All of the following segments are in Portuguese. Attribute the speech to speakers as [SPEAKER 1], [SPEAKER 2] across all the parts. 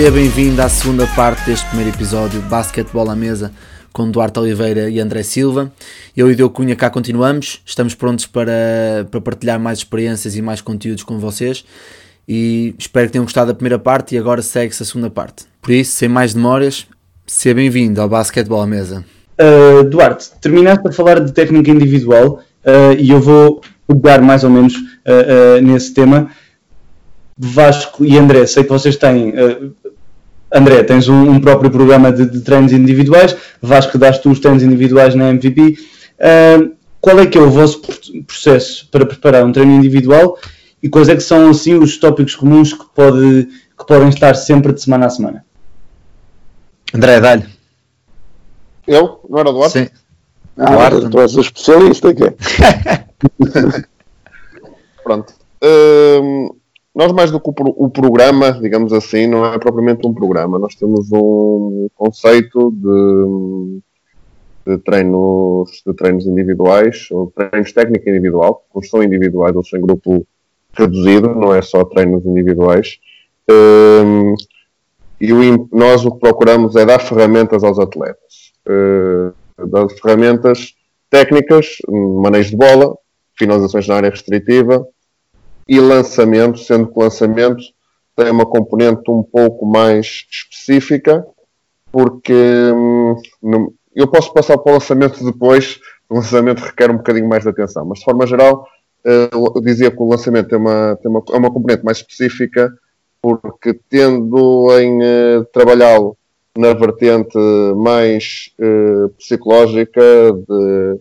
[SPEAKER 1] seja bem-vindo à segunda parte deste primeiro episódio Basquetebol à Mesa com Duarte Oliveira e André Silva. Eu e Deu Cunha cá continuamos, estamos prontos para, para partilhar mais experiências e mais conteúdos com vocês e espero que tenham gostado da primeira parte e agora segue-se a segunda parte. Por isso, sem mais demoras, seja bem-vindo ao Basquetebol à Mesa.
[SPEAKER 2] Uh, Duarte, terminaste a falar de técnica individual uh, e eu vou pegar mais ou menos uh, nesse tema. Vasco e André, sei que vocês têm. André, tens um, um próprio programa de, de, treinos individuais, Vasco, das tu os treinos individuais na MVP. Uh, qual é que é o vosso processo para preparar um treino individual e quais é que são assim os tópicos comuns que, pode, que podem estar sempre de semana a semana?
[SPEAKER 1] André, dá-lhe.
[SPEAKER 3] Eu? Não era Duarte? Sim.
[SPEAKER 4] Ah, Duarte. Tu és o especialista, que
[SPEAKER 3] Pronto. Nós, mais do que o, programa, digamos assim, não é propriamente um programa. Nós temos um conceito de, de treinos, de treinos individuais, ou treinos técnica individual, uns são individuais, outros em grupo reduzido, não é só treinos individuais. Um, e o, nós o que procuramos é dar ferramentas aos atletas. Uh, dar ferramentas técnicas, manejo de bola, finalizações na área restritiva, e lançamento, sendo que lançamento tem uma componente um pouco mais específica, porque hum, eu posso passar para o lançamento depois, o lançamento requer um bocadinho mais de atenção, mas de forma geral, uh, eu dizia que o lançamento tem uma, tem uma, é uma componente mais específica, porque tendo em uh, trabalhá-lo na vertente mais uh, psicológica, de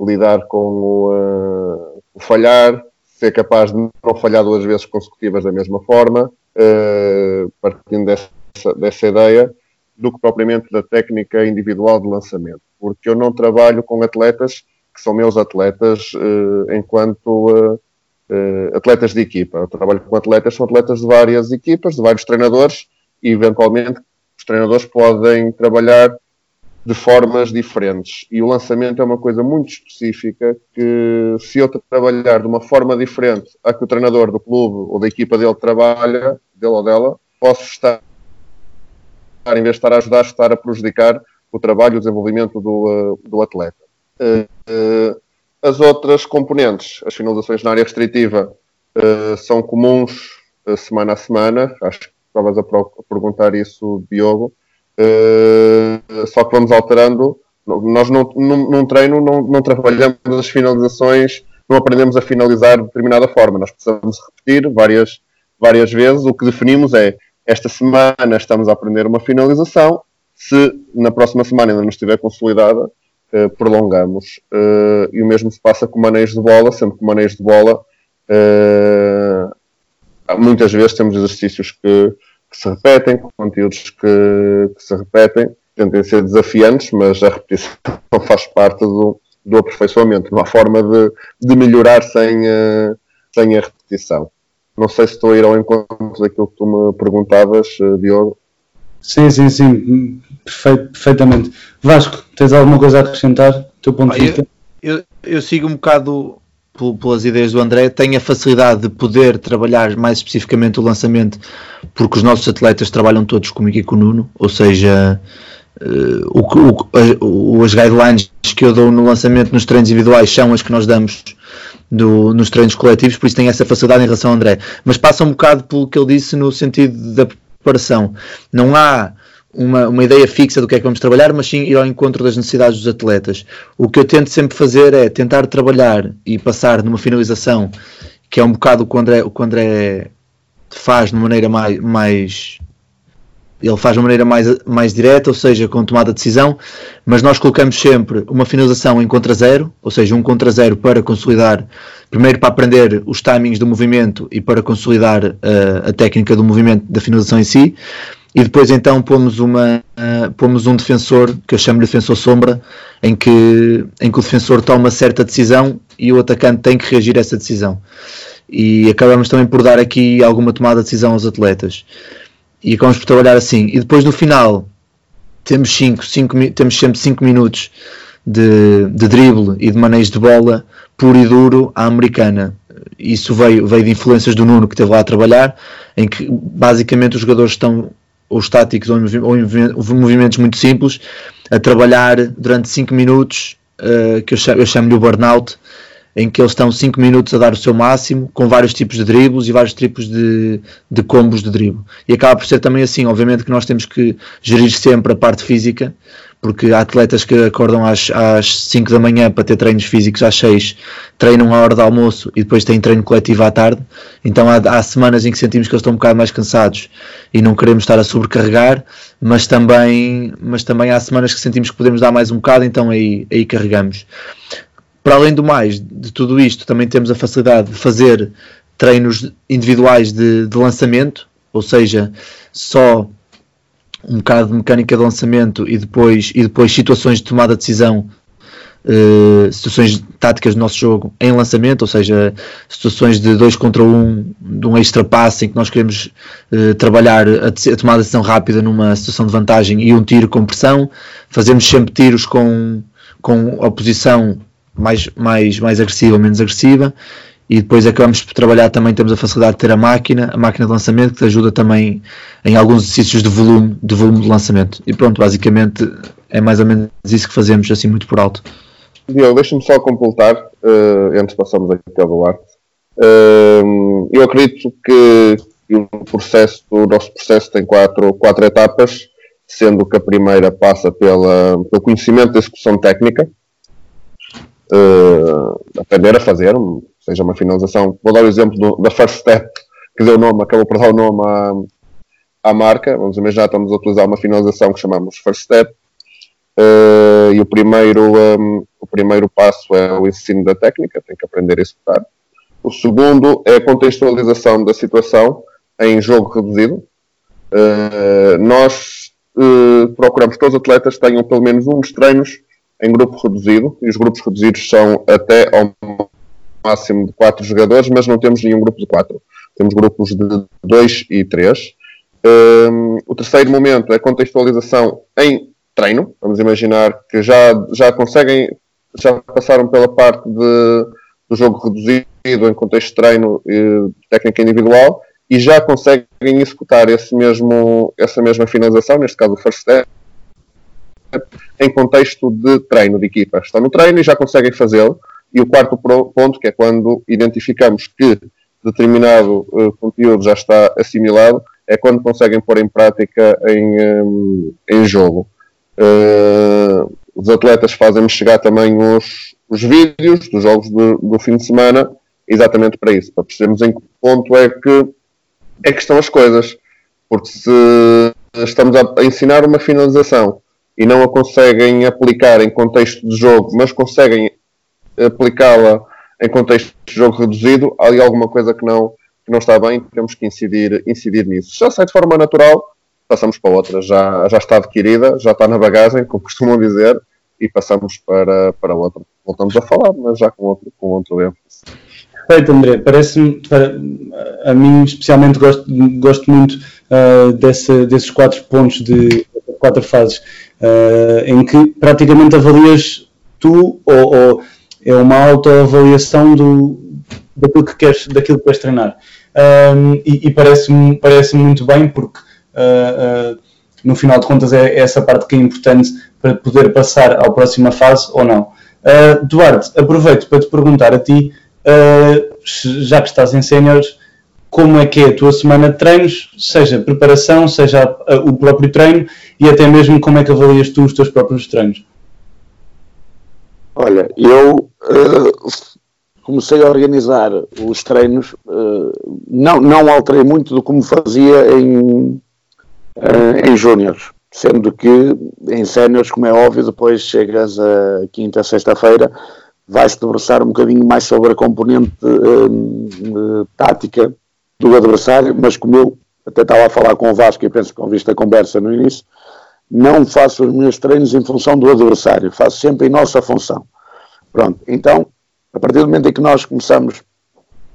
[SPEAKER 3] lidar com o, o falhar, ser capaz de não falhar duas vezes consecutivas da mesma forma, uh, partindo dessa, dessa ideia, do que propriamente da técnica individual de lançamento. Porque eu não trabalho com atletas que são meus atletas uh, enquanto uh, atletas de equipa. Eu trabalho com atletas, são atletas de várias equipas, de vários treinadores, e eventualmente os treinadores podem trabalhar de formas diferentes. E o lançamento é uma coisa muito específica que, se eu trabalhar de uma forma diferente a que o treinador do clube ou da equipa dele trabalha, dele ou dela, posso estar, em vez de estar a ajudar, estar a prejudicar o trabalho e o desenvolvimento do, uh, do atleta. Uh, as outras componentes, as finalizações na área restritiva, são comuns semana a semana. Acho que estavas a perguntar isso, Diogo. Uh, só que vamos alterando. Nós não, num, num treino não, não, trabalhamos as finalizações, não aprendemos a finalizar de determinada forma. Nós precisamos repetir várias, várias vezes. O que definimos é esta semana estamos a aprender uma finalização. Se na próxima semana ainda não estiver consolidada, uh, prolongamos. Uh, e o mesmo se passa com maneios de bola, sendo que maneios de bola muitas vezes temos exercícios que que se repetem, conteúdos que, que se repetem, tentem ser desafiantes, mas a repetição faz parte do, do aperfeiçoamento, uma forma de, de melhorar sem, uh, sem a repetição. Não sei se estou a ir ao encontro daquilo que tu me perguntavas, uh, Diogo.
[SPEAKER 2] Sim, sim, sim, Perfeito, perfeitamente. Vasco, tens alguma coisa a acrescentar? Teu ponto de vista?
[SPEAKER 1] Eu, eu, eu sigo um bocado pelas ideias do André, tem a facilidade de poder trabalhar mais especificamente o lançamento, porque os nossos atletas trabalham todos comigo e com o Nuno, ou seja, uh, o, o, as guidelines que eu dou no lançamento nos treinos individuais são as que nós damos do, nos treinos coletivos, por isso tem essa facilidade em relação ao André. Mas passa um bocado pelo que ele disse no sentido da preparação. Não há uma, uma ideia fixa do que é que vamos trabalhar, mas sim ir ao encontro das necessidades dos atletas. O que eu tento sempre fazer é tentar trabalhar e passar numa finalização, que é um bocado o que o André, o que o André faz de maneira mais, mais ele faz de maneira mais, mais direta, ou seja, com tomada de decisão, mas nós colocamos sempre uma finalização em contra zero, ou seja, um contra zero para consolidar, primeiro para aprender os timings do movimento e para consolidar uh, a técnica do movimento da finalização em si, e depois então pomos, uma, uh, pomos um defensor, que eu chamo de defensor sombra, em que, em que o defensor toma certa decisão e o atacante tem que reagir a essa decisão. E acabamos também por dar aqui alguma tomada de decisão aos atletas. E acabamos por trabalhar assim. E depois no final temos, cinco, cinco, temos sempre 5 minutos de, de drible e de manejo de bola puro e duro à americana. Isso veio, veio de influências do Nuno que esteve lá a trabalhar, em que basicamente os jogadores estão ou estáticos ou, movimentos muito simples, a trabalhar durante 5 minutos, uh, que eu chamo-lhe chamo o burnout, em que eles estão 5 minutos a dar o seu máximo, com vários tipos de dribles e vários tipos de, de combos de drible. E acaba por ser também assim, obviamente que nós temos que gerir sempre a parte física, porque há atletas que acordam às, às 5 da manhã para ter treinos físicos às 6, treinam à hora do almoço e depois têm treino coletivo à tarde. Então há, há, semanas em que sentimos que eles estão um bocado mais cansados e não queremos estar a sobrecarregar, mas também, mas também há semanas que sentimos que podemos dar mais um bocado, então aí, aí carregamos. Para além do mais, de tudo isto, também temos a facilidade de fazer treinos individuais de, de lançamento, ou seja, só um bocado de mecânica de lançamento e depois, e depois situações de tomada de decisão, uh, situações táticas do nosso jogo em lançamento, ou seja, situações de 2 contra 1, um, de um extra passe em que nós queremos uh, trabalhar a, a, tomada de decisão rápida numa situação de vantagem e um tiro com pressão. Fazemos sempre tiros com, com oposição mais, mais, mais agressiva ou menos agressiva e depois acabamos por trabalhar também, temos a facilidade de ter a máquina, a máquina de lançamento que te ajuda também em alguns exercícios de volume, de volume de lançamento. E pronto, basicamente é mais ou menos isso que fazemos, assim muito por alto.
[SPEAKER 3] Diogo, deixa-me só completar, uh, antes passamos aqui ao Duarte. Uh, eu acredito que, que, o processo, o nosso processo tem quatro, quatro etapas, sendo que a primeira passa pela, pelo conhecimento da execução técnica, uh, aprender a fazer, seja uma finalização. Vou dar o exemplo do, da First Step, que deu o nome, acabou por dar o nome à, à marca. Vamos imaginar, estamos a utilizar uma finalização que chamamos First Step. Uh, e o primeiro, um, o primeiro passo é o ensino da técnica, tem que aprender a executar. O segundo é a contextualização da situação em jogo reduzido. Uh, nós uh, procuramos que todos os atletas tenham pelo menos um dos treinos em grupo reduzido, e os grupos reduzidos são até ao máximo de 4 jogadores, mas não temos nenhum grupo de 4. Temos grupos de 2 e 3. Um, o terceiro momento é contextualização em treino. Vamos imaginar que já, já conseguem, já passaram pela parte de, do jogo reduzido em contexto de treino e técnica individual e já conseguem executar esse mesmo, essa mesma finalização, neste caso o first step, em contexto de treino de equipa. Estão no treino e já conseguem fazê-lo. E o quarto ponto, que é quando identificamos que determinado uh, conteúdo já está assimilado, é quando conseguem pôr em prática em, um, em jogo. Uh, os atletas fazem-me chegar também os, os vídeos dos jogos do, do, fim de semana, exatamente para isso, para percebermos em que ponto é que, é que estão as coisas. Porque se estamos a ensinar uma finalização e não a conseguem aplicar em contexto de jogo, mas conseguem aplicá-la em contexto de jogo reduzido, há ali alguma coisa que não, que não está bem, temos que incidir, incidir nisso. Já sai de forma natural, passamos para outra, já, já está adquirida, já está na bagagem, como costumam dizer, e passamos para, para outra. Voltamos a falar, mas já com outro, com outro ênfase.
[SPEAKER 2] Perfeito, André. Parece-me, a mim especialmente gosto, gosto muito uh, desse, desses quatro pontos de quatro fases, uh, em que praticamente avalias tu ou, ou é uma autoavaliação do, daquilo, que queres, daquilo que queres treinar. Um, e, e parece-me parece muito bem, porque uh, uh, no final de contas é essa parte que é importante para poder passar à próxima fase ou não. Duarte, aproveito para te perguntar a ti, já que estás em séniores, como é que é a tua semana de treinos, seja preparação, seja o próprio treino e até mesmo como é que avalias tu os teus próprios treinos?
[SPEAKER 4] Olha, eu uh, comecei a organizar os treinos, uh, não, não alterei muito do como fazia em, uh, em júniores, sendo que em séniores, como é óbvio, depois chegas a quinta, sexta-feira, vai-se debruçar um bocadinho mais sobre a componente tática do adversário, mas como eu até estava a falar com o Vasco e penso que ouviste a conversa no início, não faço os meus treinos em função do adversário, faço sempre em nossa função. Pronto, então, a partir do momento em que nós começamos,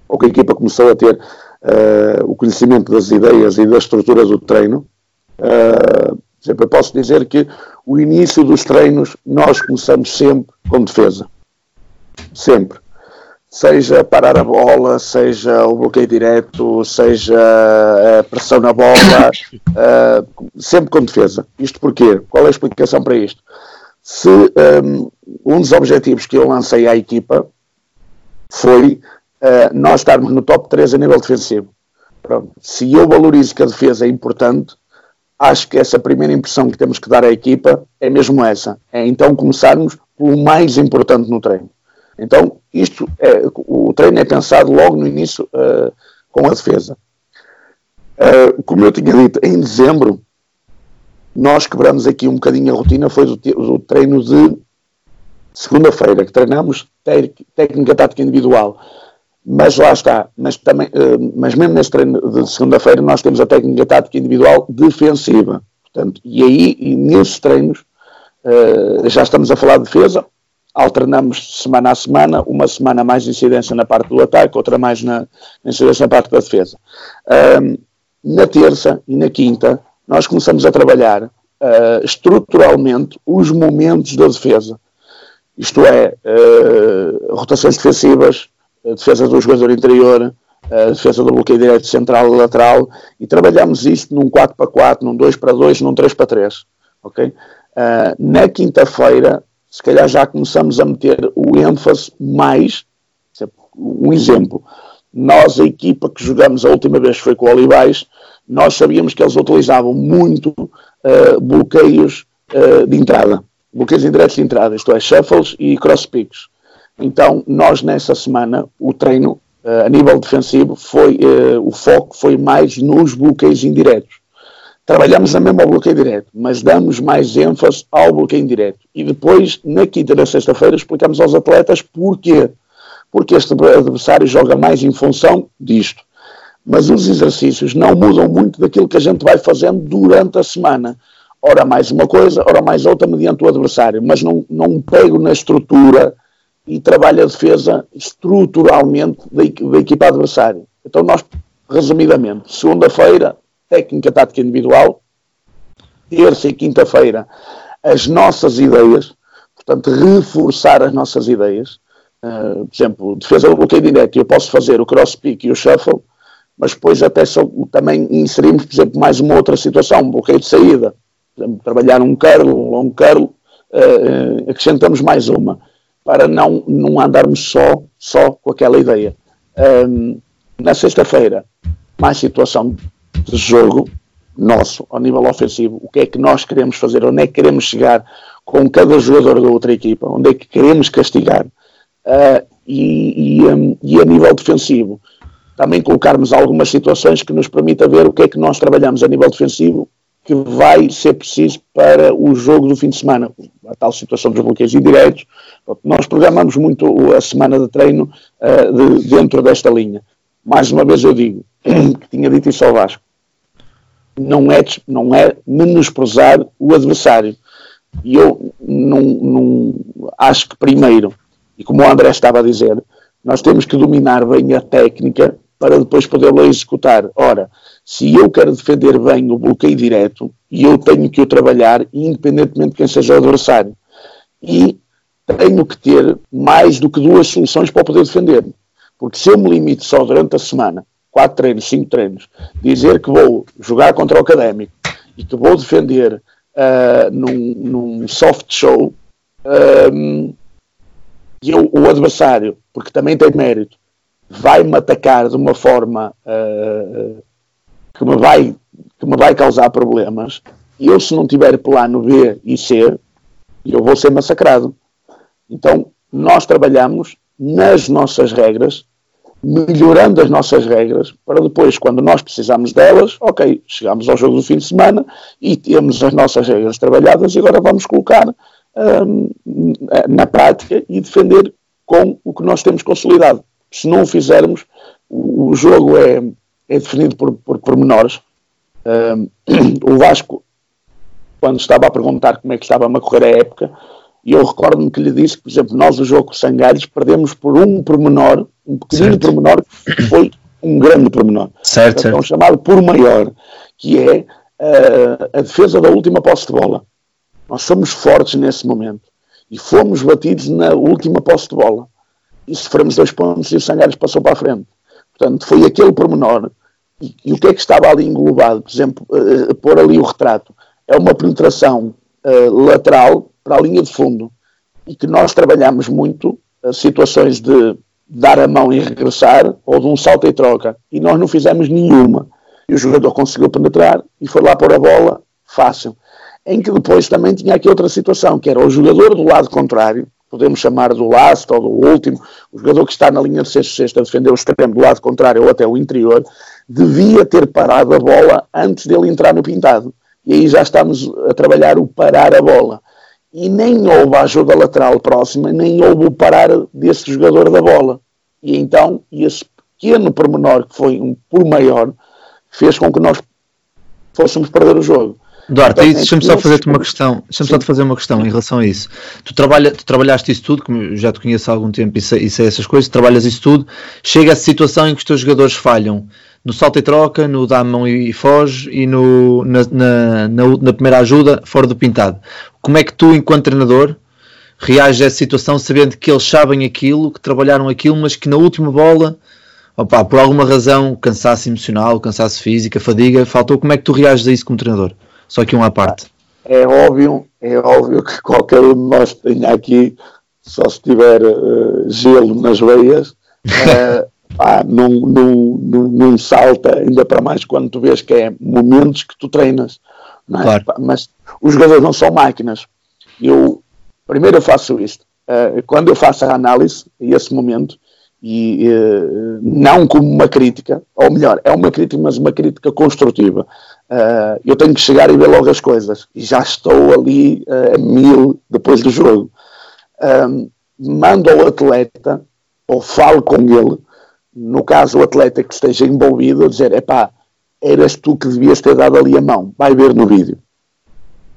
[SPEAKER 4] ou que a equipa começou a ter uh, o conhecimento das ideias e da estrutura do treino, uh, sempre posso dizer que o início dos treinos nós começamos sempre com defesa. Sempre. Seja parar a bola, seja o bloqueio direto, seja a pressão na bola, uh, sempre com defesa. Isto porquê? Qual é a explicação para isto? Se um, um dos objetivos que eu lancei à equipa foi uh, nós estarmos no top 3 a nível defensivo. Pronto. Se eu valorizo que a defesa é importante, acho que essa primeira impressão que temos que dar à equipa é mesmo essa. É então começarmos pelo mais importante no treino. Então, isto é, o treino é pensado logo no início uh, com a defesa. Uh, como eu tinha dito, em dezembro, nós quebramos aqui um bocadinho a rotina, foi do treino de segunda-feira, que treinamos técnica tática individual. Mas lá está, mas, também, uh, mas mesmo nesse treino de segunda-feira nós temos a técnica tática individual defensiva. Portanto, e aí, e nesses treinos, já estamos a falar de defesa, alternamos semana a semana, uma semana mais incidência na parte do ataque, outra mais na, incidência na parte da defesa. Um, na terça e na quinta, nós começamos a trabalhar uh, estruturalmente os momentos da defesa. Isto é, uh, rotações defensivas, defesa do jogador interior, defesa do bloqueio direito central e lateral, e trabalhamos isto num 4 para 4, num 2 para 2, num 3 para 3. Okay? Uh, na quinta-feira, se calhar já começamos a meter o ênfase mais. Um exemplo, nós, a equipa que jogamos a última vez foi com o Olivais, nós sabíamos que eles utilizavam muito uh, bloqueios uh, de entrada, bloqueios indiretos de entrada, isto é, shuffles e cross picks. Então, nós nessa semana, o treino uh, a nível defensivo foi, o foco foi mais nos bloqueios indiretos trabalhamos a mesma bloqueio direto, mas damos mais ênfase ao bloqueio indireto. E depois, na quinta e na sexta-feira, explicamos aos atletas porquê. Porque este adversário joga mais em função disto. Mas os exercícios não mudam muito daquilo que a gente vai fazendo durante a semana. Ora mais uma coisa, ora mais outra, mediante o adversário. Mas não, não pego na estrutura e trabalho a defesa estruturalmente da, da equipa adversária. Então nós, resumidamente, segunda-feira técnica tática individual, terça e quinta-feira, as nossas ideias, portanto, reforçar as nossas ideias. Uh, por exemplo, defesa do bloqueio direto, eu posso fazer o cross pick e o shuffle, mas depois até só, também inserimos, por exemplo, mais uma outra situação, um bloqueio de saída. Exemplo, trabalhar um curl, um long curl, uh, acrescentamos mais uma, para não, não andarmos só, só com aquela ideia. Um, na sexta-feira, mais situação de jogo nosso, ao nível ofensivo, o que é que nós queremos fazer, onde é que queremos chegar com cada jogador da outra equipa, onde é que queremos castigar, uh, e, e, um, e, a nível defensivo, também colocarmos algumas situações que nos permita ver o que é que nós trabalhamos a nível defensivo que vai ser preciso para o jogo do fim de semana. A tal situação dos bloqueios indiretos. Nós programamos muito a semana de treino uh, de, dentro desta linha. Mais uma vez eu digo, que tinha dito isso ao Vasco, não é, não é menosprezar o adversário. E eu não, não, acho que primeiro, e como o André estava a dizer, nós temos que dominar bem a técnica para depois poder executar. Ora, se eu quero defender bem o bloqueio direto, e eu tenho que o trabalhar, independentemente de quem seja o adversário. E tenho que ter mais do que duas soluções para poder defender. Porque se eu me limito só durante a semana quatro treinos, cinco treinos, dizer que vou jogar contra o académico e que vou defender uh, num, num, soft show um, e eu, o adversário, porque também tem mérito, vai-me atacar de uma forma uh, que, me vai, que me vai causar problemas, e eu se não tiver plano B e C, eu vou ser massacrado. Então, nós trabalhamos nas nossas regras melhorando as nossas regras para depois, quando nós precisamos delas, ok, chegamos ao jogo do fim de semana e temos as nossas regras trabalhadas e agora vamos colocar um, na prática e defender com o que nós temos consolidado. Se não o fizermos, o, jogo é, é definido por, por pormenores. Um, o Vasco, quando estava a perguntar como é que estava a correr a época, e eu recordo-me que lhe disse que, por exemplo, nós o jogo com Sangalhos perdemos por um pormenor, um pequenino certo. pormenor, que foi um grande pormenor.
[SPEAKER 1] Certo,
[SPEAKER 4] então, chamado por maior, que é uh, a defesa da última posse de bola. Nós somos fortes nesse momento. E fomos batidos na última posse de bola. e sofremos dois pontos e o Sangares passou para a frente. Portanto, foi aquele pormenor. E, e o que é que estava ali englobado? Por exemplo, uh, pôr ali o retrato. É uma penetração uh, lateral para a linha de fundo e que nós trabalhamos muito uh, situações de dar a mão e regressar ou de um salto e troca. E nós não fizemos nenhuma. E o jogador conseguiu penetrar e foi lá pôr a bola fácil. Em que depois também tinha aqui outra situação, que era o jogador do lado contrário, podemos chamar do last ou do último, o jogador que está na linha de sexto-sexto a defender o extremo do lado contrário ou até o interior, devia ter parado a bola antes dele entrar no pintado. E aí já estamos a trabalhar o parar a bola. E nem houve a ajuda lateral próxima, nem houve o parar desse jogador da bola. E então, esse pequeno pormenor, que foi um por maior, fez com que nós fôssemos perder o jogo.
[SPEAKER 1] Duarte, então, deixa-me só fazer-te uma questão, deixa-me só te fazer uma questão em relação a isso. Tu, trabalha, tu trabalhaste isso tudo, como já te conheço há algum tempo e sei, e sei essas coisas, trabalhas isso tudo, chega a situação em que os teus jogadores falham no salto e troca, no dá a mão e foge e no, na, na, na, na, primeira ajuda fora do pintado. Como é que tu, enquanto treinador, reages a essa situação sabendo que eles sabem aquilo, que trabalharam aquilo, mas que na última bola, opa, por alguma razão, cansaço emocional, cansaço físico, fadiga, faltou, como é que tu reages a isso como treinador? Só que um à parte.
[SPEAKER 4] É óbvio, é óbvio que qualquer um de nós tenha aqui, só se tiver uh, gelo nas veias, uh, ah, não, não, não, não, salta, ainda para mais quando tu vês que é momentos que tu treinas. É? Claro. Mas os jogadores não são máquinas. Eu primeiro eu faço isto. Uh, quando eu faço a análise, esse momento, e uh, não como uma crítica, ou melhor, é uma crítica, mas uma crítica construtiva. Uh, eu tenho que chegar e ver logo as coisas. E já estou ali a mil depois do jogo. mando ao atleta, ou falo com ele, no caso o atleta que esteja envolvido, dizer: epá, eras tu que devias ter dado ali a mão, vai ver no vídeo.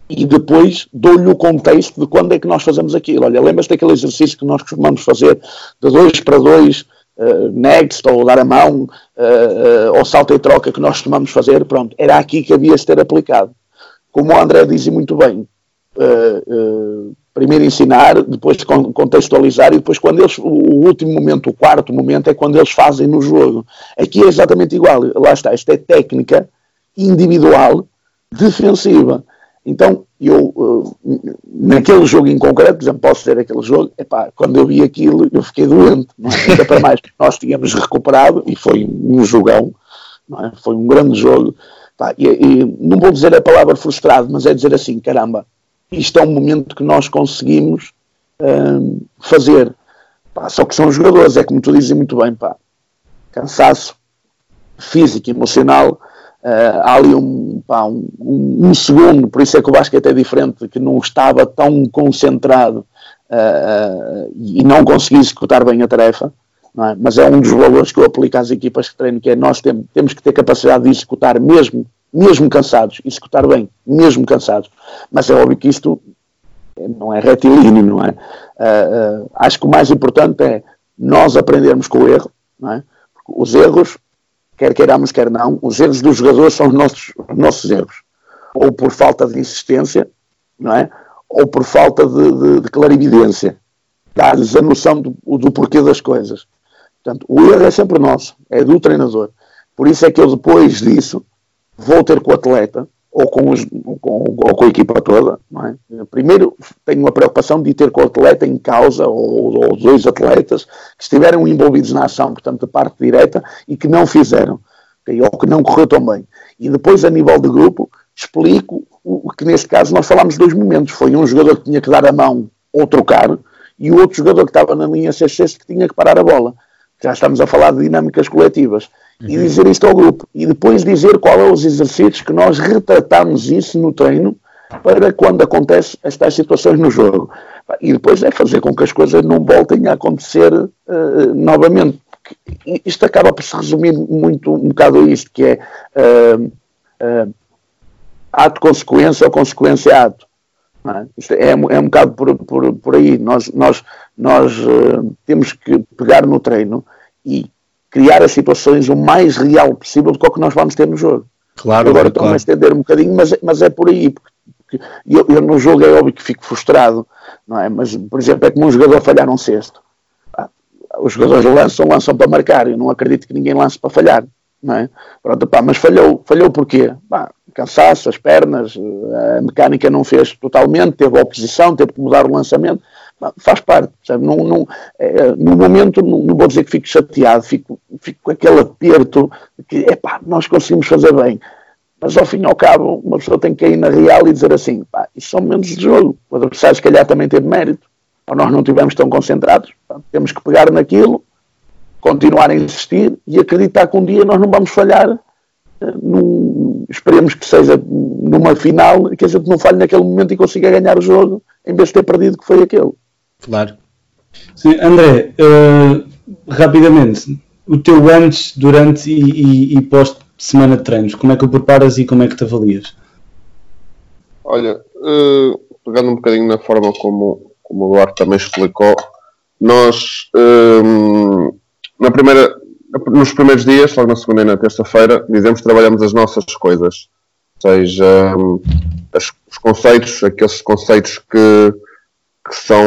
[SPEAKER 4] E depois dou-lhe o contexto de quando é que nós fazemos aquilo. Olha, lembras-te daquele exercício que nós costumamos fazer de dois para dois, uh, next, ou dar a mão, uh, uh, ou salto e troca que nós costumamos fazer? Pronto, era aqui que havia de ter aplicado. Como o André dizia muito bem, uh, primeiro ensinar, depois contextualizar e depois quando eles, o último momento, o quarto momento é quando eles fazem no jogo. Aqui é exatamente igual, lá está, esta é técnica individual defensiva. Então, eu, naquele jogo em concreto, por exemplo, posso dizer aquele jogo, epá, quando eu vi aquilo, eu fiquei doente, é? ainda para mais, nós tínhamos recuperado, e foi um jogão, é? foi um grande jogo, e, e, não vou dizer a palavra frustrado, mas é dizer assim, caramba, isto é um momento que nós conseguimos hum, fazer. Pá, só que são jogadores, é como tu dizes muito bem, pá, cansaço físico, emocional, uh, há ali um, pá, um, um, segundo, por isso é que o basquete é diferente, que não estava tão concentrado uh, uh, e não consegui executar bem a tarefa, é? mas é um dos valores que eu aplico às equipas que treino, que é nós tem, temos que ter capacidade de executar mesmo mesmo cansados, executar bem, mesmo cansados. Mas é óbvio que isto não é retilíneo, não é? Uh, uh, acho que o mais importante é nós aprendermos com o erro, não é? Porque os erros, quer queiramos, quer não, os erros dos jogadores são os nossos, os nossos erros. Ou por falta de insistência, não é? Ou por falta de, de, de clarividência. Dar-lhes a noção do, do porquê das coisas. Portanto, o erro é sempre nosso, é do treinador. Por isso é que eu depois disso vou ter com o atleta ou com, os, com, ou com a equipa toda. É? Primeiro tenho uma preocupação de ter com o atleta em causa, ou, ou dois atletas, que estiveram envolvidos na ação, portanto, da parte direta, e que não fizeram, okay? ou que não correu tão bem. E depois, a nível de grupo, explico o que neste caso nós falámos de dois momentos. Foi um jogador que tinha que dar a mão ou trocar, e o outro jogador que estava na linha 6 que tinha que parar a bola. Já estamos a falar de dinâmicas coletivas uhum. e dizer isto ao grupo. E depois dizer qual é os exercícios que nós retratamos isso no treino para quando acontece estas situações no jogo. E depois é fazer com que as coisas não voltem a acontecer uh, novamente. Isto acaba por se resumir muito um bocado a isto, que é uh, uh, ato-consequência ou consequência-ato. É? É, é um bocado por, por, por aí. Nós, nós, nós temos que pegar no treino e criar as situações o mais real possível do que o que nós vamos ter no jogo. Claro, Agora estou-me claro. a estender um bocadinho, mas, mas é por aí. Porque, porque eu, eu, no jogo é óbvio que fico frustrado, não é? Mas, por exemplo, é como um jogador falhar um cesto. os jogadores lançam, lançam para marcar. Eu não acredito que ninguém lance para falhar. Não é? Pronto, pá, mas falhou, falhou porquê? Pá, cansaço, as pernas, a mecânica não fez totalmente, teve oposição, teve que mudar o lançamento. Faz parte, sabe? Não, não, é, no momento, não, não, vou dizer que fico chateado, fico, fico com aquele aperto de que, é pá, nós conseguimos fazer bem. Mas ao fim e ao cabo, uma pessoa tem que ir na real e dizer assim: pá, isso são momentos de jogo. O adversário, se calhar, também teve mérito. Ou nós não estivemos tão concentrados. Temos que pegar naquilo, continuar a insistir e acreditar que um dia nós não vamos falhar. Eh, num, esperemos que seja numa final que a gente não falhe naquele momento e consiga ganhar o jogo em vez de ter perdido que foi aquele.
[SPEAKER 1] Claro.
[SPEAKER 2] Sim, André, uh, rapidamente, o teu antes, durante e, e, e pós semana de treinos? Como é que o preparas e como é que te avalias?
[SPEAKER 3] Olha, uh, pegando um bocadinho na forma como, como o Duarte também explicou, nós uh, na primeira, nos primeiros dias, logo na segunda e na terça-feira, dizemos que trabalhamos as nossas coisas, ou seja, um, as, os conceitos, aqueles conceitos que, que, são,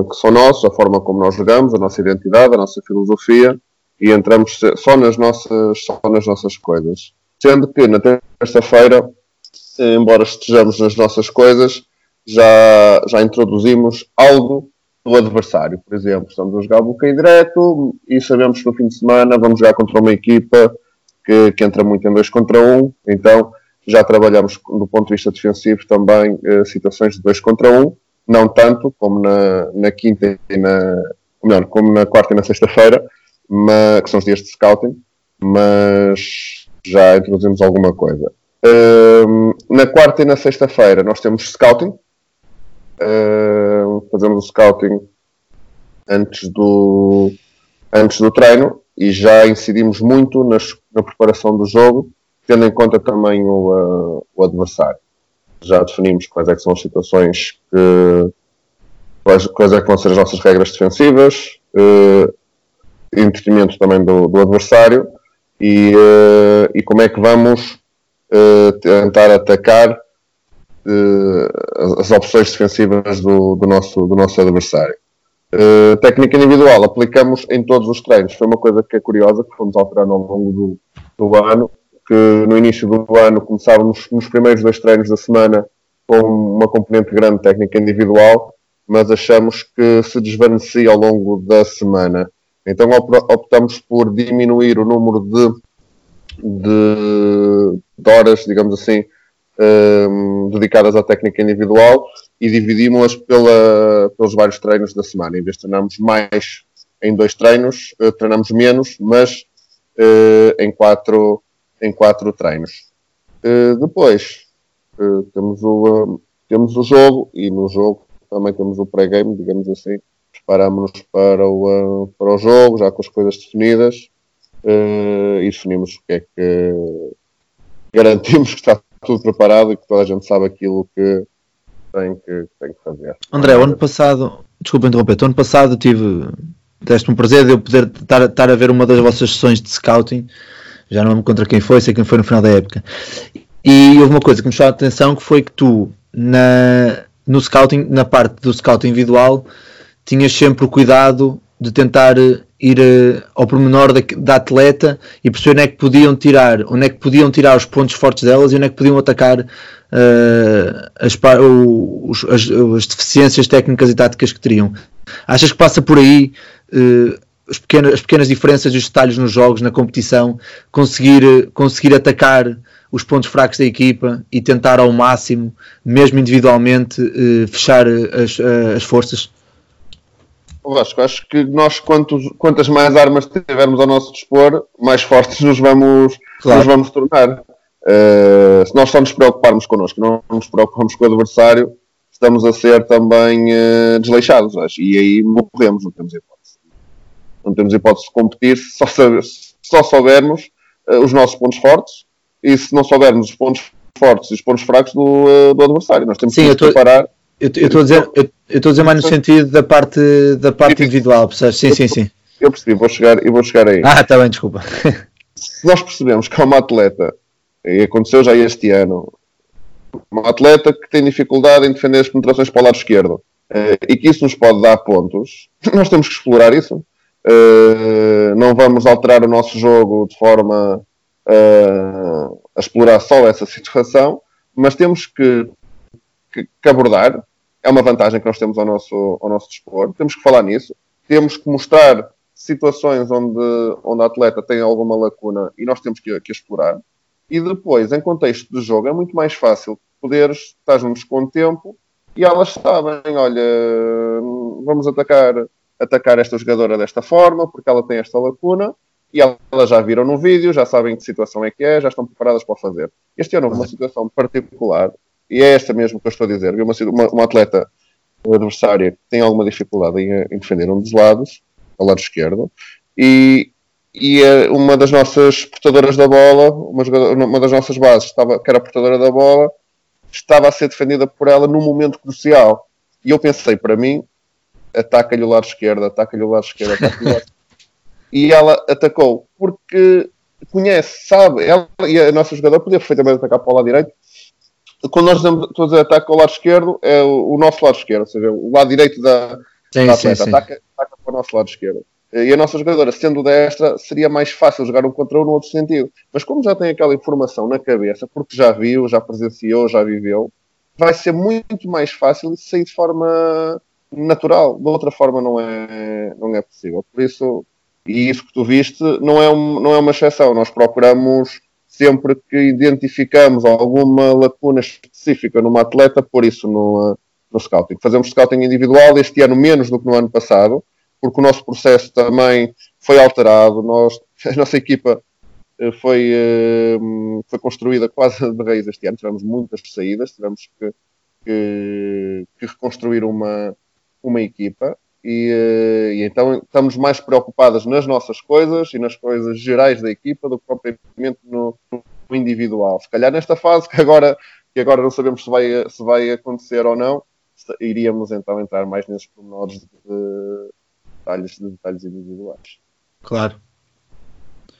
[SPEAKER 3] uh, que são nossos, a forma como nós jogamos, a nossa identidade, a nossa filosofia, e entramos só nas nossas, só nas nossas coisas. Sendo que na terça-feira, embora estejamos nas nossas coisas, já, já introduzimos algo do adversário. Por exemplo, estamos a jogar bloqueio direto e sabemos que no fim de semana vamos jogar contra uma equipa que, que entra muito em 2 contra 1, um, então já trabalhamos do ponto de vista defensivo também eh, situações de 2 contra 1, um, não tanto como na, na quinta e na, melhor, como na quarta e na sexta-feira, que são os dias de scouting, mas já introduzimos alguma coisa. Uh, na quarta e na sexta-feira nós temos scouting. Uh, fazemos o scouting antes do, antes do treino e já incidimos muito nas, na preparação do jogo, tendo em conta também o, uh, o adversário. Já definimos quais é são as situações que quais, quais é vão ser as nossas regras defensivas, uh, em detrimento também do, do adversário e, uh, e, como é que vamos uh, tentar atacar uh, as opções defensivas do, do, nosso, do nosso adversário. técnica individual aplicamos em todos os treinos. Foi uma coisa que é curiosa, que fomos alterando ao longo do, do ano, que no início do ano começávamos nos primeiros dois treinos da semana com uma componente grande de técnica individual, mas achamos que se desvanecia ao longo da semana. Então optamos por diminuir o número de, de, de horas, digamos assim, um, dedicadas à técnica individual e dividimos-las pelos vários treinos da semana. Em vez de treinarmos mais em dois treinos, uh, treinamos menos, mas uh, em, quatro, em quatro treinos. Uh, depois temos, o, temos o jogo e no jogo também temos o pré-game, digamos assim, preparámos-nos para o, uh, para o jogo, já com as coisas definidas, e definimos o que é que garantimos que está tudo preparado e que toda a gente sabe aquilo que tem que, tem que fazer.
[SPEAKER 1] André, ano passado, desculpa interromper, ano passado tive, deste um prazer de eu poder estar, estar a ver uma das vossas sessões de scouting, já não me contra quem foi, sei quem foi no final da época. E houve uma coisa que me chamou a atenção que foi que tu, na, no scouting, na parte do scouting individual, tinhas sempre o cuidado de tentar eh, ir uh, ao pormenor da, da, atleta e perceber onde é que podiam tirar, onde é que podiam tirar os pontos fortes delas e onde é que podiam atacar uh, as, os, as, as, deficiências técnicas e táticas que teriam. Achas que passa por aí uh, as, pequenas, as pequenas diferenças e os detalhes nos jogos, na competição, conseguir, conseguir atacar os pontos fracos da equipa e tentar ao máximo, mesmo individualmente, fechar as, as forças?
[SPEAKER 3] Vasco, acho que nós, quantos, quantas mais armas tivermos ao nosso dispor, mais fortes nos vamos, claro. nos vamos tornar. Uh, se nós só nos preocuparmos connosco, não nos preocupamos com o adversário, estamos a ser também uh, desleixados, acho. E aí morremos, não temos hipótese. Não temos hipótese de competir se só, saber, só soubermos uh, os nossos pontos fortes e se não soubermos os pontos fortes e os pontos fracos do, do adversário. Nós temos Sim, que nos preparar
[SPEAKER 1] eu estou a dizer, eu estou a dizer mais no sentido da parte, da parte individual, percebes? Sim, sim, sim.
[SPEAKER 3] Eu percebi, vou chegar, e vou chegar aí.
[SPEAKER 1] Ah, está bem, desculpa.
[SPEAKER 3] Se nós percebemos que há uma atleta, e aconteceu já este ano, uma atleta que tem dificuldade em defender as penetrações para o lado esquerdo, eh, e que isso nos pode dar pontos, nós temos que explorar isso. Uh, não vamos alterar o nosso jogo de forma uh, a explorar só essa situação, mas temos que, que, que, abordar. É uma vantagem que nós temos ao nosso, ao nosso dispor. Temos que falar nisso. Temos que mostrar situações onde, onde a atleta tem alguma lacuna e nós temos que, que explorar. E depois, em contexto de jogo, é muito mais fácil poderes estar-nos com tempo e elas sabem, olha, vamos atacar, atacar esta jogadora desta forma, porque ela tem esta lacuna, e elas já viram no vídeo, já sabem que situação é que é, já estão preparadas para o fazer. Este ano houve uma situação particular, e é esta mesmo que eu estou a dizer, uma, uma, uma atleta adversária que tem alguma dificuldade em, em defender um dos lados, ao lado esquerdo, e, e uma das nossas portadoras da bola, uma, uma das nossas bases, estava, que era a portadora da bola, estava a ser defendida por ela num momento crucial. E eu pensei, para mim, ataca-lhe o lado esquerdo, ataca-lhe o lado esquerdo, ataca-lhe o lado E ela atacou, porque conhece, sabe, ela e a nossa jogadora podia perfeitamente atacar para o lado direito. Quando nós todos a ataque ao lado esquerdo, é o, o, nosso lado esquerdo, ou seja, o lado direito da, sim, da atleta, sim, sim. Ataca, ataca para o nosso lado esquerdo. E a nossa jogadora, sendo destra, seria mais fácil jogar um contra um no outro sentido. Mas como já tem aquela informação na cabeça, porque já viu, já presenciou, já viveu, vai ser muito mais fácil de sair de forma natural. De outra forma não é, não é possível. Por isso, e isso que tu viste não é, um, não é uma exceção. Nós procuramos sempre que identificamos alguma lacuna específica numa atleta, por isso no, no scouting. Fazemos scouting individual este ano menos do que no ano passado, porque o nosso processo também foi alterado. Nós, a nossa equipa eh, foi, eh, foi construída quase de raiz este ano. Tivemos muitas saídas, tivemos que, que, que reconstruir uma, uma equipa. E, eh, e, então estamos mais preocupados nas nossas coisas e nas coisas gerais da equipa do que propriamente no, no individual. Se calhar nesta fase que agora, que agora não sabemos se vai, se vai acontecer ou não, iríamos então entrar mais nesses pormenores de, detalhes, de detalhes individuais.
[SPEAKER 1] Claro.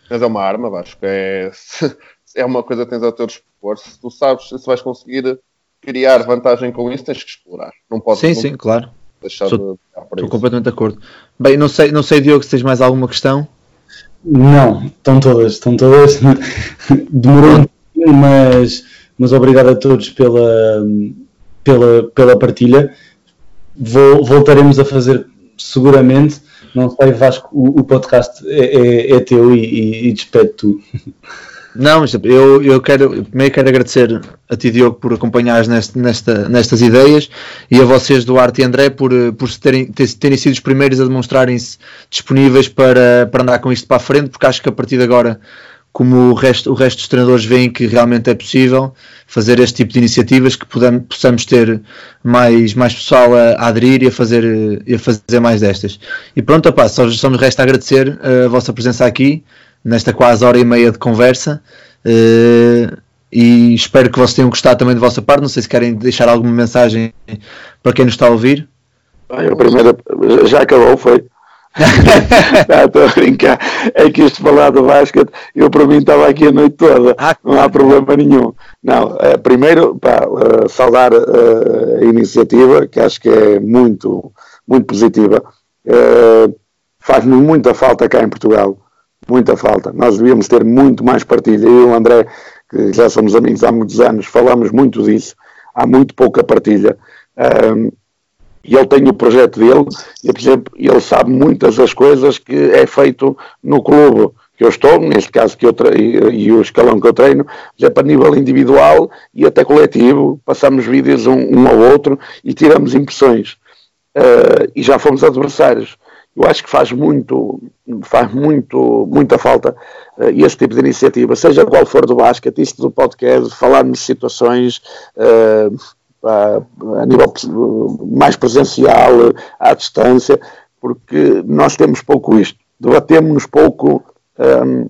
[SPEAKER 3] Mas é uma arma, acho que é, é uma coisa que tens ao teu dispor. Se tu sabes se vais conseguir criar vantagem com isso, tens que explorar. Não pode
[SPEAKER 1] Sim,
[SPEAKER 3] não
[SPEAKER 1] sim, claro. Estou, estou completamente de acordo. Bem, não sei, não sei, Diogo, se tens mais alguma questão.
[SPEAKER 2] Não, estão todas, estão todas. Demorou um pouquinho, mas, mas obrigado a todos pela, pela, pela partilha. Vou, voltaremos a fazer seguramente. Não sei, Vasco, o, o podcast é, é, é, teu e, e, e despede tu.
[SPEAKER 1] Não, eu, eu quero, primeiro quero agradecer a ti, Diogo, por acompanhares neste, nesta, nestas ideias e a vocês, Duarte e André, por, por terem, terem sido os primeiros a demonstrarem-se disponíveis para, para andar com isto para a frente, porque acho que a partir de agora como o resto, o resto dos treinadores veem que realmente é possível fazer este tipo de iniciativas, que podamos, possamos ter mais, mais pessoal a, a, aderir e a, fazer, e a fazer mais destas. E pronto, opá, só, só me resta agradecer a vossa presença aqui, nesta quase hora e meia de conversa. Uh, e espero que vocês tenham gostado também da vossa parte. Não sei se querem deixar alguma mensagem para quem nos está a ouvir.
[SPEAKER 4] A primeira já acabou, foi. Estou a brincar. É que isto falar do basquete, eu para mim estava aqui a noite toda, ah, não há problema nenhum. Não, é, primeiro, pá, uh, saudar uh, a iniciativa, que acho que é muito, muito positiva. Uh, Faz-me muita falta cá em Portugal, muita falta. Nós devíamos ter muito mais partilha. Eu e o André, que já somos amigos há muitos anos, falamos muito disso. Há muito pouca partilha. Uh, e ele tem o projeto dele, e, por exemplo, ele sabe muitas das coisas que é feito no clube que eu estou, neste caso que eu treino, e o escalão que eu treino, por exemplo, a nível individual e até coletivo, passamos vídeos um, um ao outro e tiramos impressões. Uh, e já fomos adversários. Eu acho que faz muito, faz muito, muita falta uh, este tipo de iniciativa, seja qual for do basquete, isto do podcast, falarmos de situações, uh, a nível mais presencial, à distância, porque nós temos pouco isto. Debatemos-nos pouco um,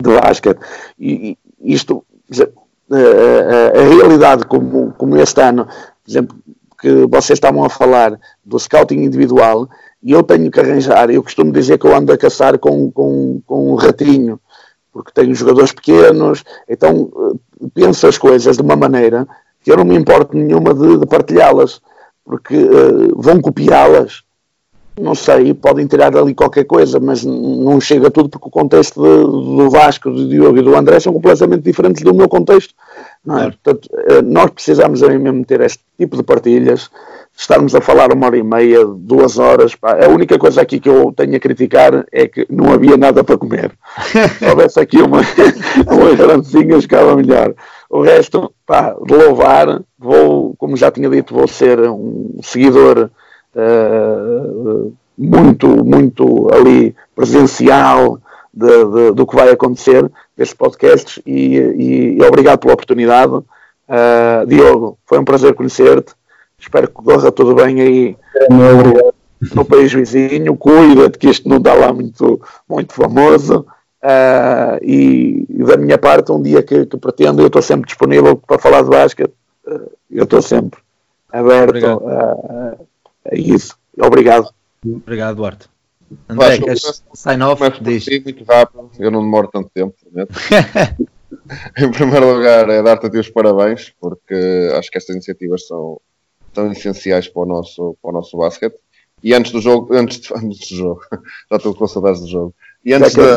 [SPEAKER 4] de basquete. E, isto, a, a, a, realidade como, como este ano, por exemplo, que vocês estavam a falar do scouting individual, e eu tenho que arranjar, eu costumo dizer que eu ando a caçar com, com, com um ratinho, porque tenho jogadores pequenos, então eh, penso as coisas de uma maneira que eu não me importo nenhuma de, de partilhá-las, porque uh, vão copiá-las não sei, podem tirar ali qualquer coisa, mas não chega tudo porque o contexto de, do Vasco, do Diogo e do André são completamente diferentes do meu contexto. Não é? Portanto, eh, nós precisamos mesmo ter este tipo de partilhas, estarmos a falar uma hora e meia, duas horas. Pá. A única coisa aqui que eu tenho a criticar é que não havia nada para comer. Se houvesse aqui uma, uma grandezinha, ficava melhor. O resto, pá, de louvar, vou, como já tinha dito, vou ser um seguidor uh, muito, muito ali presencial de, de, do que vai acontecer destes podcasts e, e, e obrigado pela oportunidade. Uh, Diogo, foi um prazer conhecer-te. Espero que corra tudo bem aí no, no país vizinho. Cuida-te que isto não está lá muito, muito famoso. Uh, e, e, da minha parte, um dia que, que pretendo, eu estou sempre disponível para falar de basquete. Uh, eu estou sempre aberto a, a, isso. Obrigado.
[SPEAKER 1] Obrigado, Duarte. André, queres sign off?
[SPEAKER 3] Diz. Muito rápido, eu não demoro tanto tempo. em primeiro lugar, é dar-te os parabéns, porque acho que estas iniciativas são, são essenciais para o nosso, para o nosso basquete. E antes do jogo, antes, de, antes do jogo, já estou com saudades do jogo. E antes, da,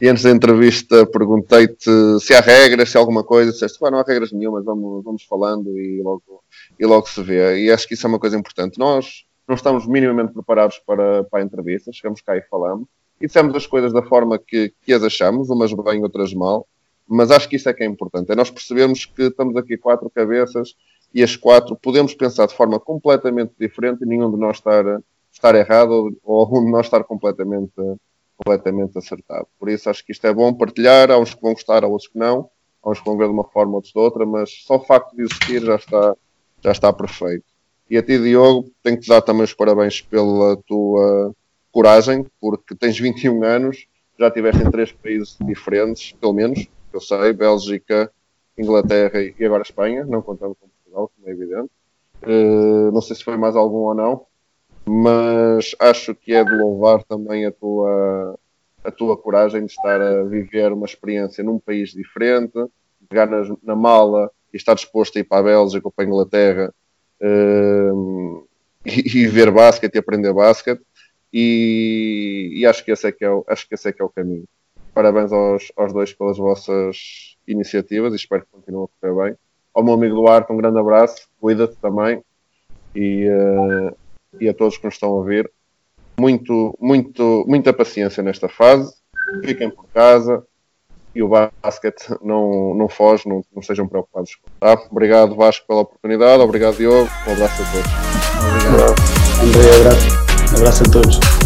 [SPEAKER 3] e antes da entrevista perguntei-te se há regras, se há alguma coisa, disseste, não há regras nenhumas, vamos, vamos falando e logo, e logo se vê. E acho que isso é uma coisa importante. Nós não estamos minimamente preparados para, para a entrevista, chegamos cá e falamos, e dissemos as coisas da forma que, que as achamos, umas bem, outras mal, mas acho que isso é que é importante, é nós percebermos que estamos aqui quatro cabeças e as quatro podemos pensar de forma completamente diferente e nenhum de nós estar, estar errado ou, ou um de nós estar completamente, completamente acertado. Por isso acho que isto é bom partilhar, há uns que vão gostar, há outros que não, há uns que vão ver de uma forma, outros de outra, mas só o facto de existir já está, já está perfeito. E a ti, Diogo, tenho que te dar também os parabéns pela tua coragem, porque tens 21 anos, já estiveste em três países diferentes, pelo menos, eu sei, Bélgica, Inglaterra e agora Espanha, não contando com Portugal, como é evidente. Uh, não sei se foi mais algum ou não, mas acho que é de louvar também a tua, a tua coragem de estar a viver uma experiência num país diferente, pegar na, na mala e estar disposto a ir para a Bélgica ou para a Inglaterra uh, e, e, ver basquete e aprender basquete e, e, acho que esse é que é o, acho que esse é que é o caminho. Parabéns aos, aos dois pelas vossas iniciativas e espero que continuem a correr bem. Ao meu amigo Duarte, um grande abraço, cuida-te também e, uh, e a todos que nos estão a ouvir. Muito, muito, muita paciência nesta fase. Fiquem por casa, e o basquete não, não foge, não, não sejam preocupados. Tá? Obrigado Vasco pela oportunidade, obrigado Diogo, um abraço a todos.
[SPEAKER 2] Obrigado. André, abraço. Um abraço a todos.